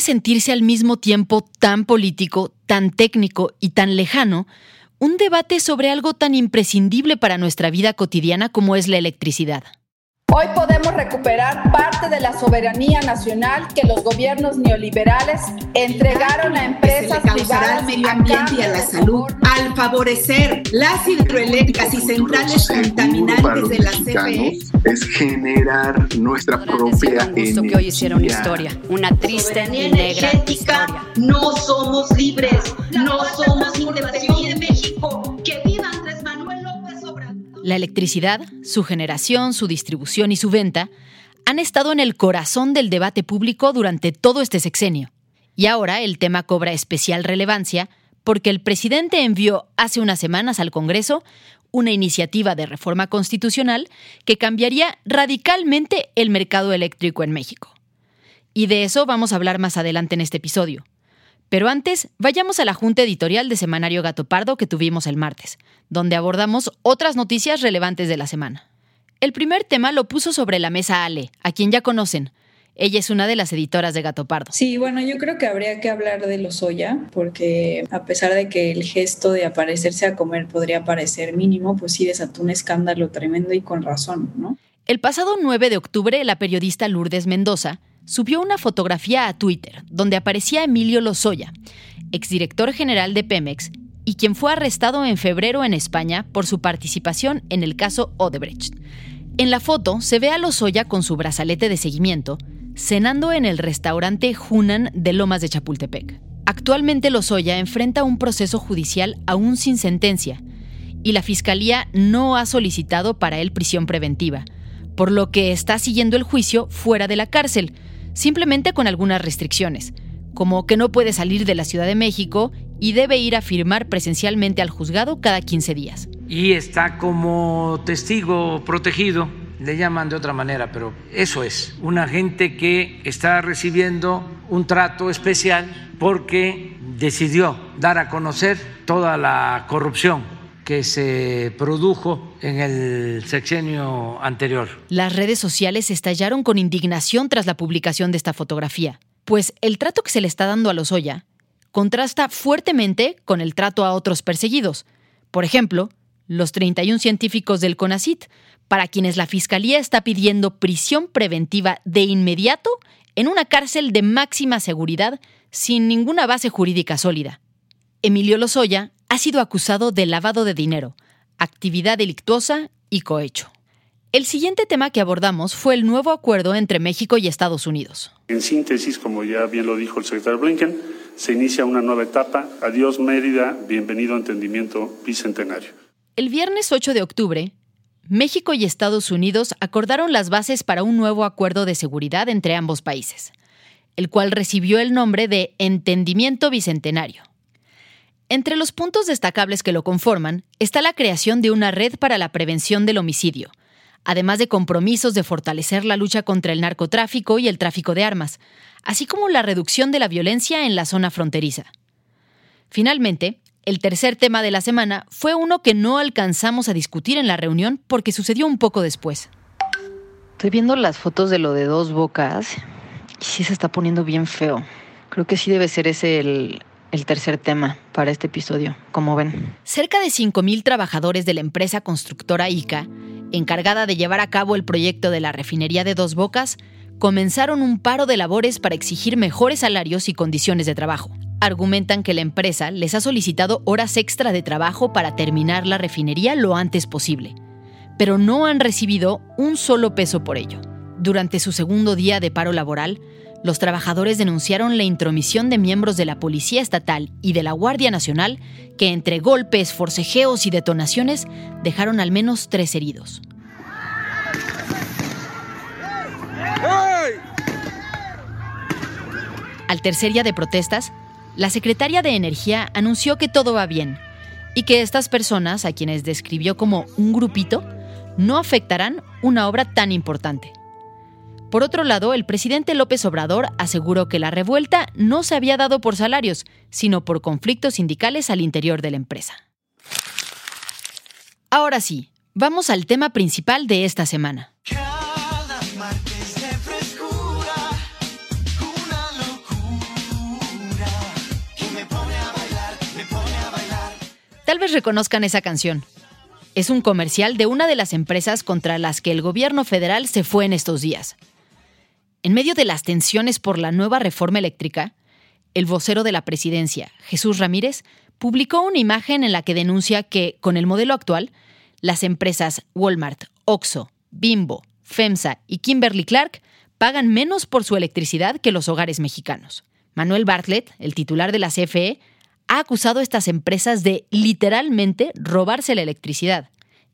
Sentirse al mismo tiempo tan político, tan técnico y tan lejano un debate sobre algo tan imprescindible para nuestra vida cotidiana como es la electricidad? Hoy podemos recuperar parte de la soberanía nacional que los gobiernos neoliberales entregaron a empresas que se le causará privadas al medio ambiente y a la salud al favorecer las hidroeléctricas y centrales contaminantes de la CFE. Es generar nuestra propia un gusto que hoy hiciera una historia, una triste y negra energética, historia. no somos libres, no somos independientes de México. La electricidad, su generación, su distribución y su venta han estado en el corazón del debate público durante todo este sexenio. Y ahora el tema cobra especial relevancia porque el presidente envió hace unas semanas al Congreso una iniciativa de reforma constitucional que cambiaría radicalmente el mercado eléctrico en México. Y de eso vamos a hablar más adelante en este episodio. Pero antes, vayamos a la junta editorial de Semanario Gato Pardo que tuvimos el martes, donde abordamos otras noticias relevantes de la semana. El primer tema lo puso sobre la mesa Ale, a quien ya conocen. Ella es una de las editoras de Gato Pardo. Sí, bueno, yo creo que habría que hablar de Lozoya, porque a pesar de que el gesto de aparecerse a comer podría parecer mínimo, pues sí desató un escándalo tremendo y con razón, ¿no? El pasado 9 de octubre, la periodista Lourdes Mendoza subió una fotografía a Twitter donde aparecía Emilio Lozoya, exdirector general de Pemex y quien fue arrestado en febrero en España por su participación en el caso Odebrecht. En la foto se ve a Lozoya con su brazalete de seguimiento, cenando en el restaurante Hunan de Lomas de Chapultepec. Actualmente Lozoya enfrenta un proceso judicial aún sin sentencia y la Fiscalía no ha solicitado para él prisión preventiva, por lo que está siguiendo el juicio fuera de la cárcel, simplemente con algunas restricciones, como que no puede salir de la Ciudad de México y debe ir a firmar presencialmente al juzgado cada 15 días. y está como testigo protegido, le llaman de otra manera, pero eso es, un agente que está recibiendo un trato especial porque decidió dar a conocer toda la corrupción que se produjo en el sexenio anterior. Las redes sociales estallaron con indignación tras la publicación de esta fotografía, pues el trato que se le está dando a Lozoya contrasta fuertemente con el trato a otros perseguidos. Por ejemplo, los 31 científicos del CONACIT, para quienes la Fiscalía está pidiendo prisión preventiva de inmediato en una cárcel de máxima seguridad sin ninguna base jurídica sólida. Emilio Lozoya ha sido acusado de lavado de dinero, actividad delictuosa y cohecho. El siguiente tema que abordamos fue el nuevo acuerdo entre México y Estados Unidos. En síntesis, como ya bien lo dijo el secretario Blinken, se inicia una nueva etapa. Adiós Mérida, bienvenido a Entendimiento Bicentenario. El viernes 8 de octubre, México y Estados Unidos acordaron las bases para un nuevo acuerdo de seguridad entre ambos países, el cual recibió el nombre de Entendimiento Bicentenario. Entre los puntos destacables que lo conforman está la creación de una red para la prevención del homicidio, además de compromisos de fortalecer la lucha contra el narcotráfico y el tráfico de armas, así como la reducción de la violencia en la zona fronteriza. Finalmente, el tercer tema de la semana fue uno que no alcanzamos a discutir en la reunión porque sucedió un poco después. Estoy viendo las fotos de lo de dos bocas y sí se está poniendo bien feo. Creo que sí debe ser ese el, el tercer tema para este episodio, como ven. Cerca de 5.000 trabajadores de la empresa constructora ICA, encargada de llevar a cabo el proyecto de la refinería de Dos Bocas, comenzaron un paro de labores para exigir mejores salarios y condiciones de trabajo. Argumentan que la empresa les ha solicitado horas extra de trabajo para terminar la refinería lo antes posible, pero no han recibido un solo peso por ello. Durante su segundo día de paro laboral, los trabajadores denunciaron la intromisión de miembros de la Policía Estatal y de la Guardia Nacional que entre golpes, forcejeos y detonaciones dejaron al menos tres heridos. Al tercer día de protestas, la secretaria de Energía anunció que todo va bien y que estas personas, a quienes describió como un grupito, no afectarán una obra tan importante. Por otro lado, el presidente López Obrador aseguró que la revuelta no se había dado por salarios, sino por conflictos sindicales al interior de la empresa. Ahora sí, vamos al tema principal de esta semana. Tal vez reconozcan esa canción. Es un comercial de una de las empresas contra las que el gobierno federal se fue en estos días. En medio de las tensiones por la nueva reforma eléctrica, el vocero de la presidencia, Jesús Ramírez, publicó una imagen en la que denuncia que, con el modelo actual, las empresas Walmart, Oxxo, Bimbo, FEMSA y Kimberly Clark pagan menos por su electricidad que los hogares mexicanos. Manuel Bartlett, el titular de la CFE, ha acusado a estas empresas de literalmente robarse la electricidad.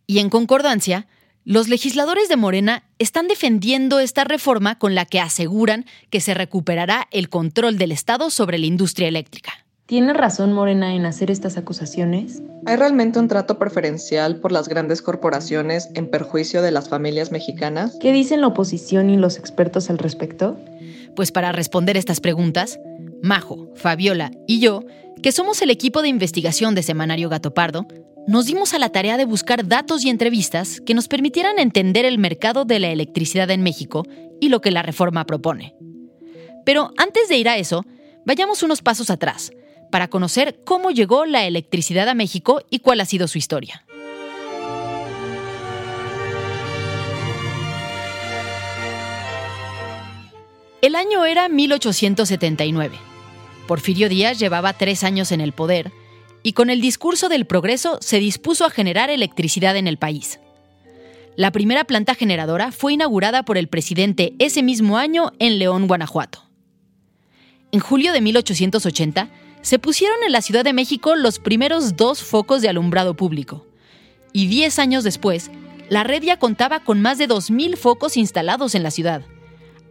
Y en concordancia, los legisladores de Morena están defendiendo esta reforma con la que aseguran que se recuperará el control del Estado sobre la industria eléctrica. ¿Tiene razón Morena en hacer estas acusaciones? ¿Hay realmente un trato preferencial por las grandes corporaciones en perjuicio de las familias mexicanas? ¿Qué dicen la oposición y los expertos al respecto? Pues para responder estas preguntas, Majo, Fabiola y yo, que somos el equipo de investigación de Semanario Gato Pardo, nos dimos a la tarea de buscar datos y entrevistas que nos permitieran entender el mercado de la electricidad en México y lo que la reforma propone. Pero antes de ir a eso, vayamos unos pasos atrás, para conocer cómo llegó la electricidad a México y cuál ha sido su historia. El año era 1879. Porfirio Díaz llevaba tres años en el poder y con el discurso del progreso se dispuso a generar electricidad en el país. La primera planta generadora fue inaugurada por el presidente ese mismo año en León, Guanajuato. En julio de 1880 se pusieron en la Ciudad de México los primeros dos focos de alumbrado público. Y diez años después, la red ya contaba con más de 2.000 focos instalados en la ciudad,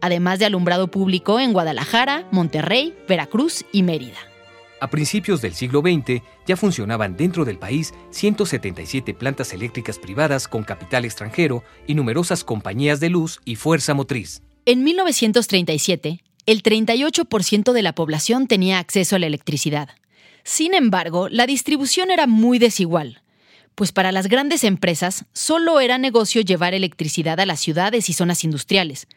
además de alumbrado público en Guadalajara, Monterrey, Veracruz y Mérida. A principios del siglo XX ya funcionaban dentro del país 177 plantas eléctricas privadas con capital extranjero y numerosas compañías de luz y fuerza motriz. En 1937, el 38% de la población tenía acceso a la electricidad. Sin embargo, la distribución era muy desigual, pues para las grandes empresas solo era negocio llevar electricidad a las ciudades y zonas industriales,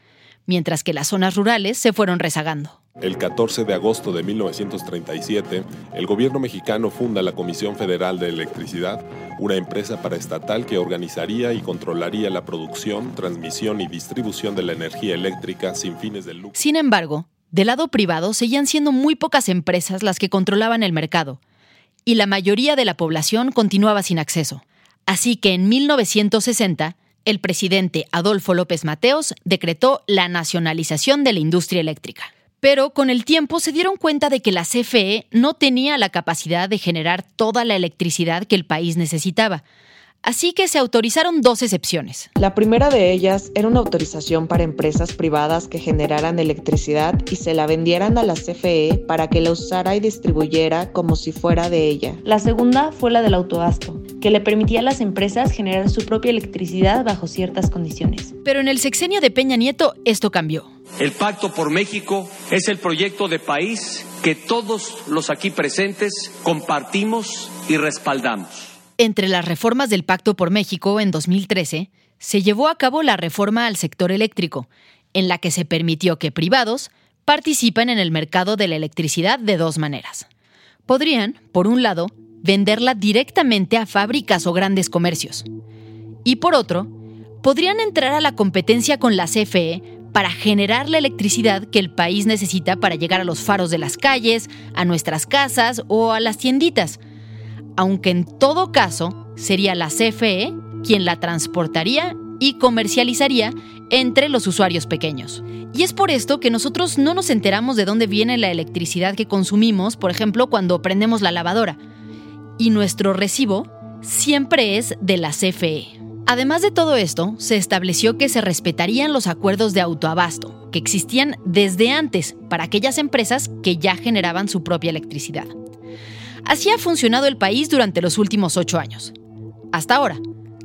mientras que las zonas rurales se fueron rezagando. El 14 de agosto de 1937, el gobierno mexicano funda la Comisión Federal de Electricidad, una empresa paraestatal que organizaría y controlaría la producción, transmisión y distribución de la energía eléctrica sin fines de lucro. Sin embargo, del lado privado seguían siendo muy pocas empresas las que controlaban el mercado, y la mayoría de la población continuaba sin acceso. Así que en 1960, el presidente Adolfo López Mateos decretó la nacionalización de la industria eléctrica. Pero con el tiempo se dieron cuenta de que la CFE no tenía la capacidad de generar toda la electricidad que el país necesitaba. Así que se autorizaron dos excepciones. La primera de ellas era una autorización para empresas privadas que generaran electricidad y se la vendieran a la CFE para que la usara y distribuyera como si fuera de ella. La segunda fue la del autoasto, que le permitía a las empresas generar su propia electricidad bajo ciertas condiciones. Pero en el sexenio de Peña Nieto esto cambió. El Pacto por México es el proyecto de país que todos los aquí presentes compartimos y respaldamos. Entre las reformas del Pacto por México en 2013, se llevó a cabo la reforma al sector eléctrico, en la que se permitió que privados participen en el mercado de la electricidad de dos maneras. Podrían, por un lado, venderla directamente a fábricas o grandes comercios. Y por otro, podrían entrar a la competencia con la CFE para generar la electricidad que el país necesita para llegar a los faros de las calles, a nuestras casas o a las tienditas. Aunque en todo caso sería la CFE quien la transportaría y comercializaría entre los usuarios pequeños. Y es por esto que nosotros no nos enteramos de dónde viene la electricidad que consumimos, por ejemplo, cuando prendemos la lavadora. Y nuestro recibo siempre es de la CFE. Además de todo esto, se estableció que se respetarían los acuerdos de autoabasto, que existían desde antes para aquellas empresas que ya generaban su propia electricidad. Así ha funcionado el país durante los últimos ocho años. Hasta ahora,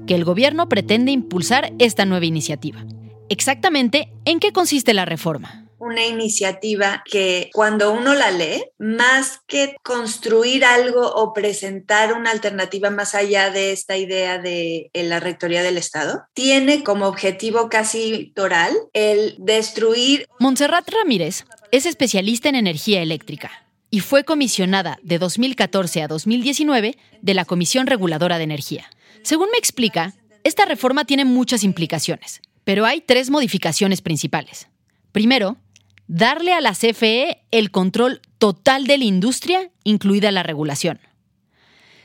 que el gobierno pretende impulsar esta nueva iniciativa. Exactamente, ¿en qué consiste la reforma? Una iniciativa que cuando uno la lee, más que construir algo o presentar una alternativa más allá de esta idea de la Rectoría del Estado, tiene como objetivo casi toral el destruir... Montserrat Ramírez es especialista en energía eléctrica y fue comisionada de 2014 a 2019 de la Comisión Reguladora de Energía. Según me explica, esta reforma tiene muchas implicaciones, pero hay tres modificaciones principales. Primero, darle a la CFE el control total de la industria, incluida la regulación.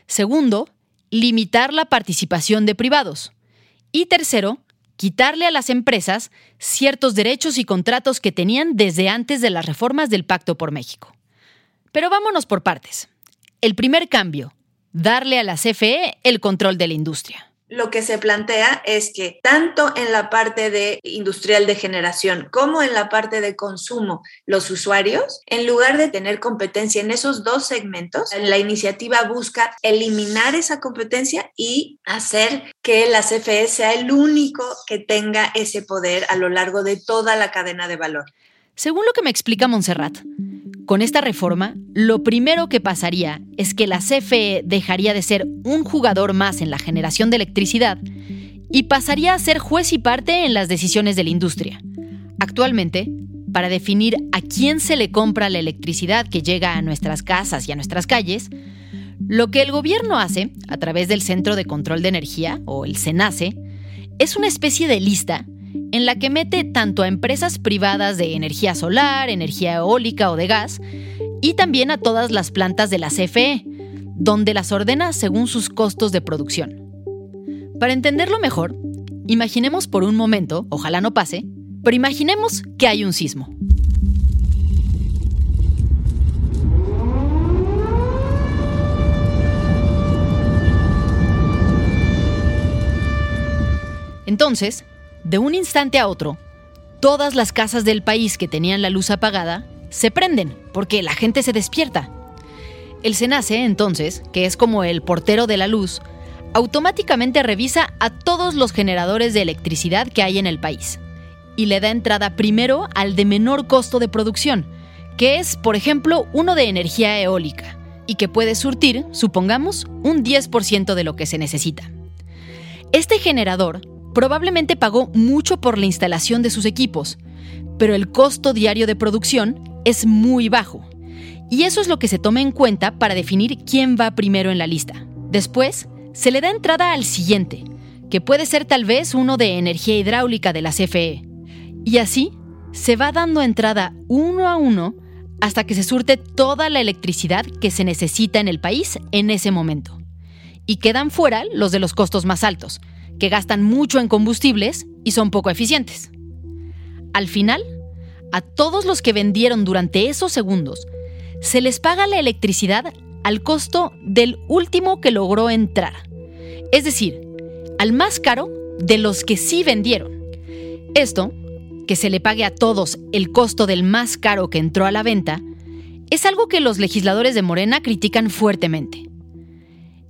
Segundo, limitar la participación de privados. Y tercero, quitarle a las empresas ciertos derechos y contratos que tenían desde antes de las reformas del Pacto por México. Pero vámonos por partes. El primer cambio, darle a la CFE el control de la industria lo que se plantea es que tanto en la parte de industrial de generación como en la parte de consumo, los usuarios, en lugar de tener competencia en esos dos segmentos, la iniciativa busca eliminar esa competencia y hacer que la CFE sea el único que tenga ese poder a lo largo de toda la cadena de valor. Según lo que me explica Montserrat, con esta reforma, lo primero que pasaría es que la CFE dejaría de ser un jugador más en la generación de electricidad y pasaría a ser juez y parte en las decisiones de la industria. Actualmente, para definir a quién se le compra la electricidad que llega a nuestras casas y a nuestras calles, lo que el gobierno hace, a través del Centro de Control de Energía, o el CENACE, es una especie de lista en la que mete tanto a empresas privadas de energía solar, energía eólica o de gas, y también a todas las plantas de la CFE, donde las ordena según sus costos de producción. Para entenderlo mejor, imaginemos por un momento, ojalá no pase, pero imaginemos que hay un sismo. Entonces, de un instante a otro, todas las casas del país que tenían la luz apagada se prenden porque la gente se despierta. El SENACE, entonces, que es como el portero de la luz, automáticamente revisa a todos los generadores de electricidad que hay en el país y le da entrada primero al de menor costo de producción, que es, por ejemplo, uno de energía eólica, y que puede surtir, supongamos, un 10% de lo que se necesita. Este generador probablemente pagó mucho por la instalación de sus equipos, pero el costo diario de producción es muy bajo. Y eso es lo que se toma en cuenta para definir quién va primero en la lista. Después, se le da entrada al siguiente, que puede ser tal vez uno de energía hidráulica de la CFE. Y así, se va dando entrada uno a uno hasta que se surte toda la electricidad que se necesita en el país en ese momento. Y quedan fuera los de los costos más altos, que gastan mucho en combustibles y son poco eficientes. Al final, a todos los que vendieron durante esos segundos, se les paga la electricidad al costo del último que logró entrar. Es decir, al más caro de los que sí vendieron. Esto, que se le pague a todos el costo del más caro que entró a la venta, es algo que los legisladores de Morena critican fuertemente.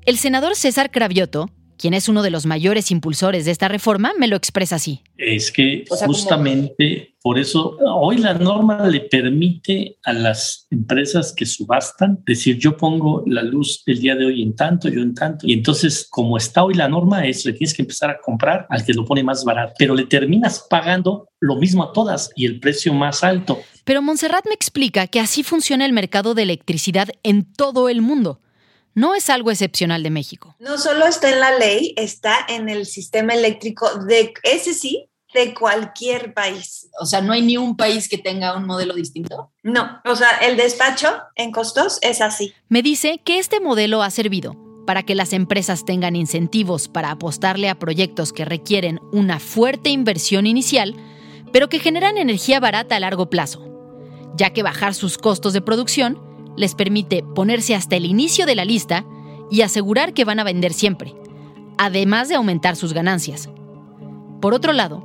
El senador César Cravioto quien es uno de los mayores impulsores de esta reforma, me lo expresa así. Es que justamente por eso hoy la norma le permite a las empresas que subastan decir yo pongo la luz el día de hoy en tanto, yo en tanto. Y entonces como está hoy la norma es le tienes que empezar a comprar al que lo pone más barato, pero le terminas pagando lo mismo a todas y el precio más alto. Pero Montserrat me explica que así funciona el mercado de electricidad en todo el mundo no es algo excepcional de México. No solo está en la ley, está en el sistema eléctrico de ese sí, de cualquier país. O sea, no hay ni un país que tenga un modelo distinto. No, o sea, el despacho en costos es así. Me dice que este modelo ha servido para que las empresas tengan incentivos para apostarle a proyectos que requieren una fuerte inversión inicial, pero que generan energía barata a largo plazo, ya que bajar sus costos de producción les permite ponerse hasta el inicio de la lista y asegurar que van a vender siempre, además de aumentar sus ganancias. Por otro lado,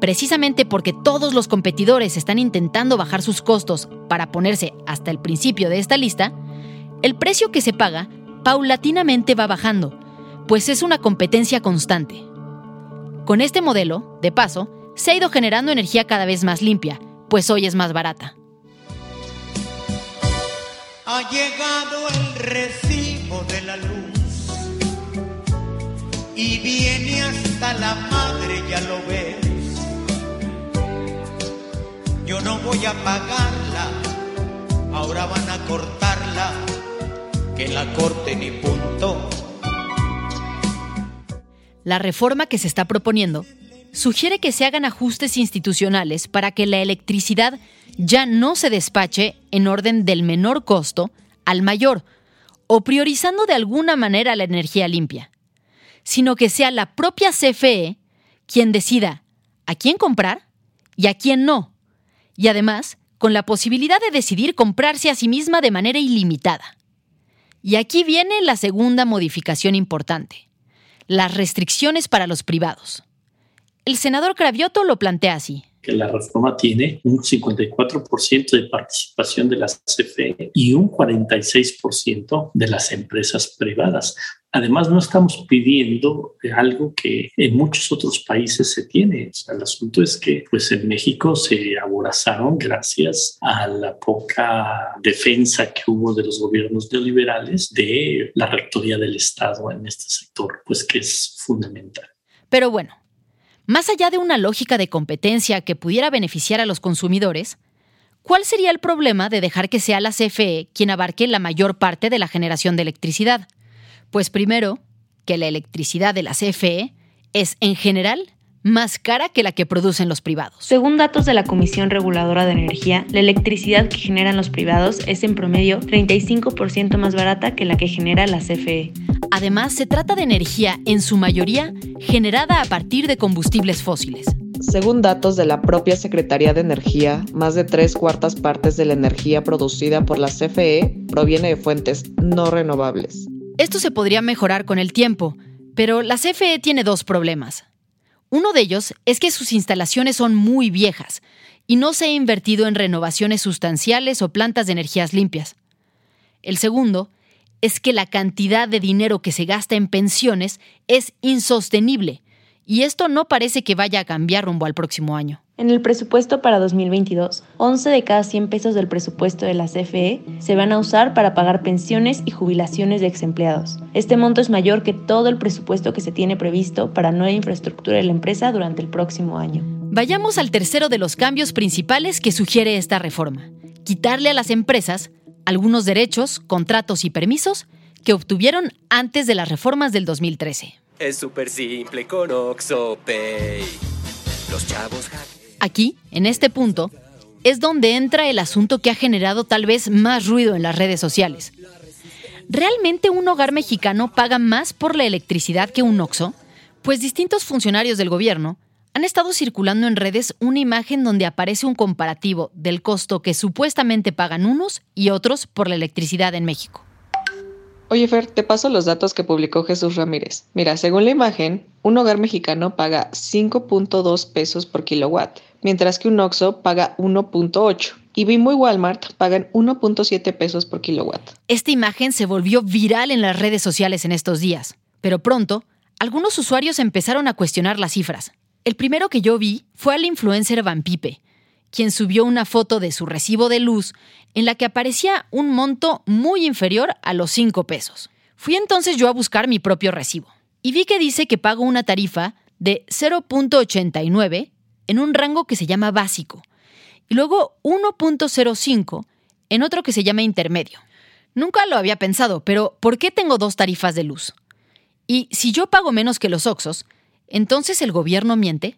precisamente porque todos los competidores están intentando bajar sus costos para ponerse hasta el principio de esta lista, el precio que se paga paulatinamente va bajando, pues es una competencia constante. Con este modelo, de paso, se ha ido generando energía cada vez más limpia, pues hoy es más barata. Ha llegado el recibo de la luz y viene hasta la madre, ya lo ves. Yo no voy a pagarla, ahora van a cortarla, que la corte ni punto. La reforma que se está proponiendo sugiere que se hagan ajustes institucionales para que la electricidad ya no se despache en orden del menor costo al mayor, o priorizando de alguna manera la energía limpia, sino que sea la propia CFE quien decida a quién comprar y a quién no, y además con la posibilidad de decidir comprarse a sí misma de manera ilimitada. Y aquí viene la segunda modificación importante, las restricciones para los privados. El senador Cravioto lo plantea así que la reforma tiene un 54% de participación de las CFE y un 46% de las empresas privadas. Además, no estamos pidiendo algo que en muchos otros países se tiene. el asunto es que pues, en México se aborazaron gracias a la poca defensa que hubo de los gobiernos neoliberales de la rectoría del Estado en este sector, pues que es fundamental. Pero bueno, más allá de una lógica de competencia que pudiera beneficiar a los consumidores, ¿cuál sería el problema de dejar que sea la CFE quien abarque la mayor parte de la generación de electricidad? Pues primero, que la electricidad de la CFE es en general más cara que la que producen los privados. Según datos de la Comisión Reguladora de Energía, la electricidad que generan los privados es en promedio 35% más barata que la que genera la CFE. Además, se trata de energía en su mayoría generada a partir de combustibles fósiles. Según datos de la propia Secretaría de Energía, más de tres cuartas partes de la energía producida por la CFE proviene de fuentes no renovables. Esto se podría mejorar con el tiempo, pero la CFE tiene dos problemas. Uno de ellos es que sus instalaciones son muy viejas y no se ha invertido en renovaciones sustanciales o plantas de energías limpias. El segundo es que la cantidad de dinero que se gasta en pensiones es insostenible y esto no parece que vaya a cambiar rumbo al próximo año. En el presupuesto para 2022, 11 de cada 100 pesos del presupuesto de la CFE se van a usar para pagar pensiones y jubilaciones de exempleados. Este monto es mayor que todo el presupuesto que se tiene previsto para nueva infraestructura de la empresa durante el próximo año. Vayamos al tercero de los cambios principales que sugiere esta reforma. Quitarle a las empresas algunos derechos, contratos y permisos que obtuvieron antes de las reformas del 2013. Es súper simple con OxoPay. Los chavos Aquí, en este punto, es donde entra el asunto que ha generado tal vez más ruido en las redes sociales. ¿Realmente un hogar mexicano paga más por la electricidad que un OXO? Pues distintos funcionarios del gobierno han estado circulando en redes una imagen donde aparece un comparativo del costo que supuestamente pagan unos y otros por la electricidad en México. Oye Fer, te paso los datos que publicó Jesús Ramírez. Mira, según la imagen, un hogar mexicano paga 5.2 pesos por kilowatt, mientras que un OXO paga 1.8 y Bimbo y Walmart pagan 1.7 pesos por kilowatt. Esta imagen se volvió viral en las redes sociales en estos días, pero pronto algunos usuarios empezaron a cuestionar las cifras. El primero que yo vi fue al influencer Van Pipe, quien subió una foto de su recibo de luz en la que aparecía un monto muy inferior a los 5 pesos. Fui entonces yo a buscar mi propio recibo y vi que dice que pago una tarifa de 0.89 en un rango que se llama básico y luego 1.05 en otro que se llama intermedio. Nunca lo había pensado, pero ¿por qué tengo dos tarifas de luz? Y si yo pago menos que los Oxos, ¿entonces el gobierno miente?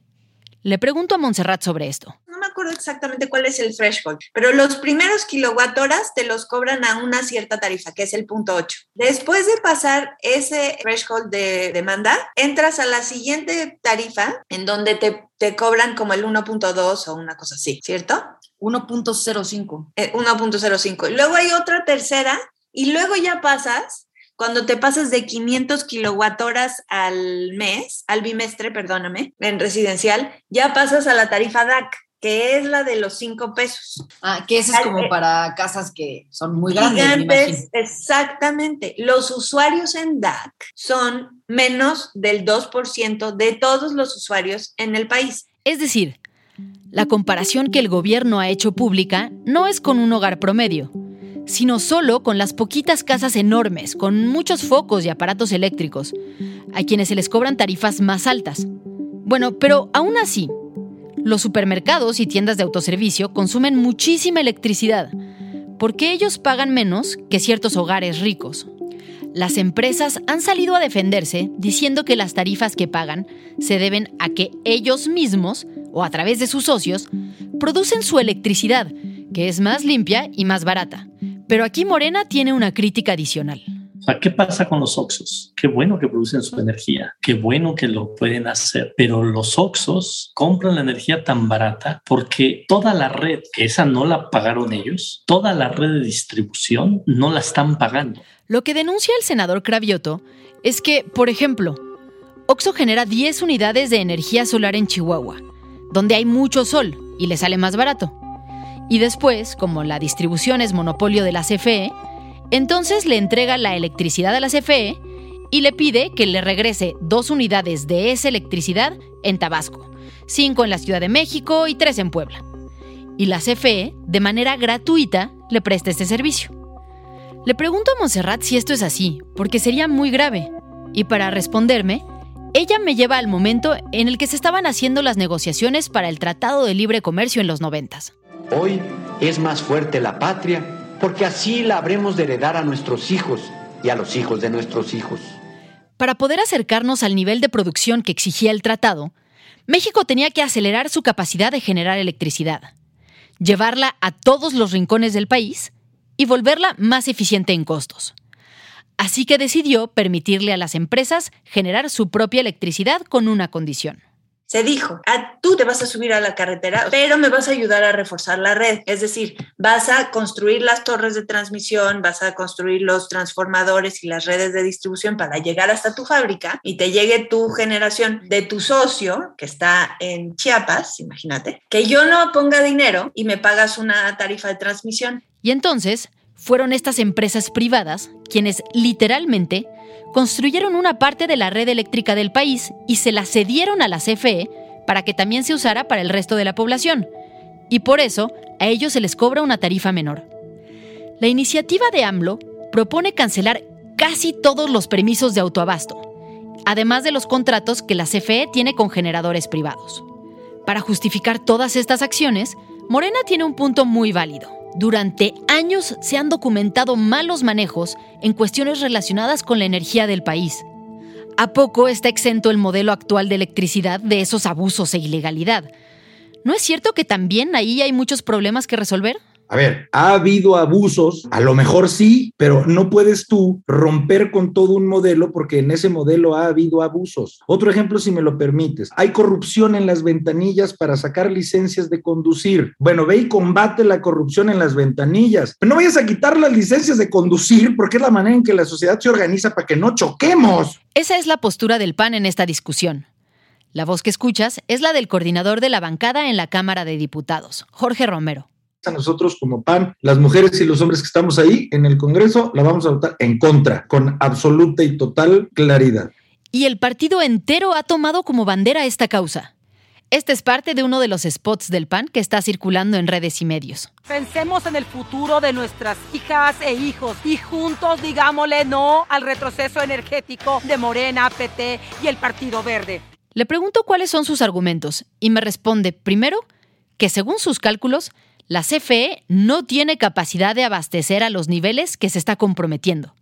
Le pregunto a Montserrat sobre esto. Acuerdo exactamente cuál es el threshold, pero los primeros kilowatt horas te los cobran a una cierta tarifa, que es el punto 8. Después de pasar ese threshold de demanda, entras a la siguiente tarifa en donde te, te cobran como el 1.2 o una cosa así, ¿cierto? 1.05. 1.05. Eh, luego hay otra tercera y luego ya pasas cuando te pasas de 500 kilowatt horas al mes, al bimestre, perdóname, en residencial, ya pasas a la tarifa DAC, que es la de los 5 pesos. Ah, que ese es como para casas que son muy grandes. Gigantes, exactamente. Los usuarios en DAC son menos del 2% de todos los usuarios en el país. Es decir, la comparación que el gobierno ha hecho pública no es con un hogar promedio sino solo con las poquitas casas enormes, con muchos focos y aparatos eléctricos, a quienes se les cobran tarifas más altas. Bueno, pero aún así, los supermercados y tiendas de autoservicio consumen muchísima electricidad, porque ellos pagan menos que ciertos hogares ricos. Las empresas han salido a defenderse diciendo que las tarifas que pagan se deben a que ellos mismos, o a través de sus socios, producen su electricidad, que es más limpia y más barata. Pero aquí Morena tiene una crítica adicional. ¿Qué pasa con los Oxos? Qué bueno que producen su energía, qué bueno que lo pueden hacer, pero los Oxos compran la energía tan barata porque toda la red, que esa no la pagaron ellos, toda la red de distribución no la están pagando. Lo que denuncia el senador Cravioto es que, por ejemplo, Oxo genera 10 unidades de energía solar en Chihuahua, donde hay mucho sol y le sale más barato. Y después, como la distribución es monopolio de la CFE, entonces le entrega la electricidad a la CFE y le pide que le regrese dos unidades de esa electricidad en Tabasco, cinco en la Ciudad de México y tres en Puebla. Y la CFE, de manera gratuita, le presta este servicio. Le pregunto a Montserrat si esto es así, porque sería muy grave. Y para responderme, ella me lleva al momento en el que se estaban haciendo las negociaciones para el Tratado de Libre Comercio en los noventas. Hoy es más fuerte la patria porque así la habremos de heredar a nuestros hijos y a los hijos de nuestros hijos. Para poder acercarnos al nivel de producción que exigía el tratado, México tenía que acelerar su capacidad de generar electricidad, llevarla a todos los rincones del país y volverla más eficiente en costos. Así que decidió permitirle a las empresas generar su propia electricidad con una condición se dijo, ah, tú te vas a subir a la carretera, pero me vas a ayudar a reforzar la red. Es decir, vas a construir las torres de transmisión, vas a construir los transformadores y las redes de distribución para llegar hasta tu fábrica y te llegue tu generación de tu socio que está en Chiapas, imagínate, que yo no ponga dinero y me pagas una tarifa de transmisión. Y entonces fueron estas empresas privadas quienes literalmente construyeron una parte de la red eléctrica del país y se la cedieron a la CFE para que también se usara para el resto de la población. Y por eso a ellos se les cobra una tarifa menor. La iniciativa de AMLO propone cancelar casi todos los permisos de autoabasto, además de los contratos que la CFE tiene con generadores privados. Para justificar todas estas acciones, Morena tiene un punto muy válido. Durante años se han documentado malos manejos en cuestiones relacionadas con la energía del país. ¿A poco está exento el modelo actual de electricidad de esos abusos e ilegalidad? ¿No es cierto que también ahí hay muchos problemas que resolver? A ver, ha habido abusos, a lo mejor sí, pero no puedes tú romper con todo un modelo porque en ese modelo ha habido abusos. Otro ejemplo, si me lo permites, hay corrupción en las ventanillas para sacar licencias de conducir. Bueno, ve y combate la corrupción en las ventanillas. Pero no vayas a quitar las licencias de conducir porque es la manera en que la sociedad se organiza para que no choquemos. Esa es la postura del PAN en esta discusión. La voz que escuchas es la del coordinador de la bancada en la Cámara de Diputados, Jorge Romero a nosotros como PAN, las mujeres y los hombres que estamos ahí en el Congreso, la vamos a votar en contra, con absoluta y total claridad. Y el partido entero ha tomado como bandera esta causa. Este es parte de uno de los spots del PAN que está circulando en redes y medios. Pensemos en el futuro de nuestras hijas e hijos y juntos digámosle no al retroceso energético de Morena, PT y el Partido Verde. Le pregunto cuáles son sus argumentos y me responde, primero, que según sus cálculos, la CFE no tiene capacidad de abastecer a los niveles que se está comprometiendo.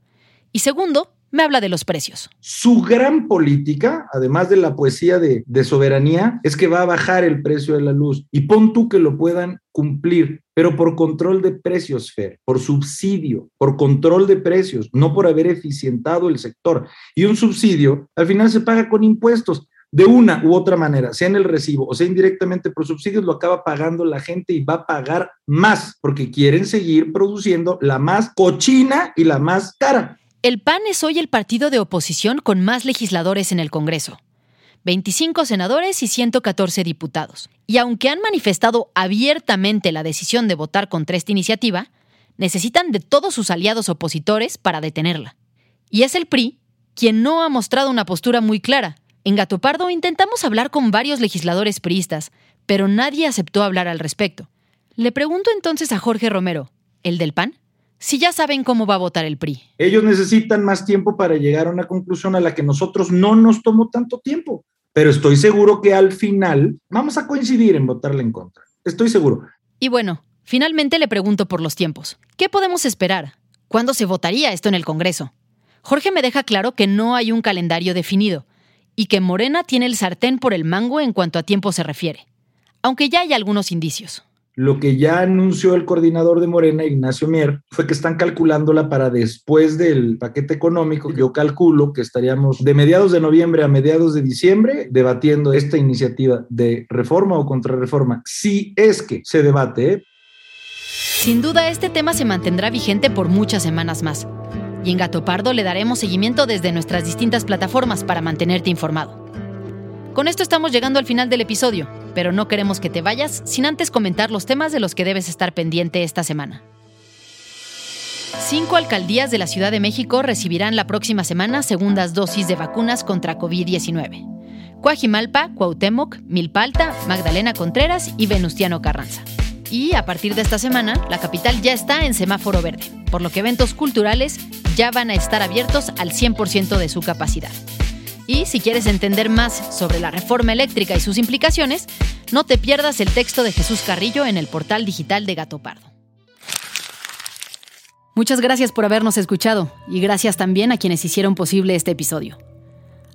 Y segundo, me habla de los precios. Su gran política, además de la poesía de, soberanía, es que va a bajar el precio de la luz. Y pon tú que lo puedan cumplir, pero por control de precios, Fer, por subsidio, por control de precios, no por haber eficientado el sector. Y un subsidio al final se paga con impuestos de una u otra manera, sea en el recibo o sea indirectamente por subsidios, lo acaba pagando la gente y va a pagar más porque quieren seguir produciendo la más cochina y la más cara. El PAN es hoy el partido de oposición con más legisladores en el Congreso. 25 senadores y 114 diputados. Y aunque han manifestado abiertamente la decisión de votar contra esta iniciativa, necesitan de todos sus aliados opositores para detenerla. Y es el PRI quien no ha mostrado una postura muy clara, en Gato Pardo intentamos hablar con varios legisladores priistas, pero nadie aceptó hablar al respecto. Le pregunto entonces a Jorge Romero, el del PAN, si ya saben cómo va a votar el PRI. Ellos necesitan más tiempo para llegar a una conclusión a la que nosotros no nos tomó tanto tiempo, pero estoy seguro que al final vamos a coincidir en votarle en contra. Estoy seguro. Y bueno, finalmente le pregunto por los tiempos. ¿Qué podemos esperar? ¿Cuándo se votaría esto en el Congreso? Jorge me deja claro que no hay un calendario definido, y que Morena tiene el sartén por el mango en cuanto a tiempo se refiere, aunque ya hay algunos indicios. Lo que ya anunció el coordinador de Morena, Ignacio Mier, fue que están calculándola para después del paquete económico. Yo calculo que estaríamos de mediados de noviembre a mediados de diciembre debatiendo esta iniciativa de reforma o contrarreforma, si es que se debate. ¿eh? Sin duda, este tema se mantendrá vigente por muchas semanas más y en Gato Pardo le daremos seguimiento desde nuestras distintas plataformas para mantenerte informado. Con esto estamos llegando al final del episodio, pero no queremos que te vayas sin antes comentar los temas de los que debes estar pendiente esta semana. Cinco alcaldías de la Ciudad de México recibirán la próxima semana segundas dosis de vacunas contra COVID-19. Coajimalpa, Cuauhtémoc, Milpalta, Magdalena Contreras y Venustiano Carranza. Y a partir de esta semana, la capital ya está en semáforo verde, por lo que eventos culturales ya van a estar abiertos al 100% de su capacidad. Y si quieres entender más sobre la reforma eléctrica y sus implicaciones, no te pierdas el texto de Jesús Carrillo en el portal digital de Gato Pardo. Muchas gracias por habernos escuchado y gracias también a quienes hicieron posible este episodio.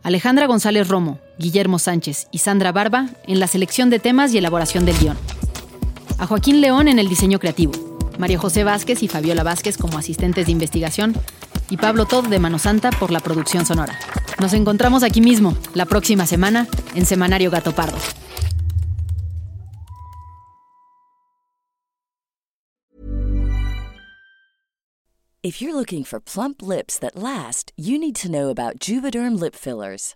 Alejandra González Romo, Guillermo Sánchez y Sandra Barba en la selección de temas y elaboración del guion a Joaquín León en el diseño creativo, María José Vázquez y Fabiola Vázquez como asistentes de investigación y Pablo Todd de Mano Santa por la producción sonora. Nos encontramos aquí mismo, la próxima semana, en Semanario Gato Pardo. If you're looking for plump lips that last, you need to know about Juvederm lip fillers.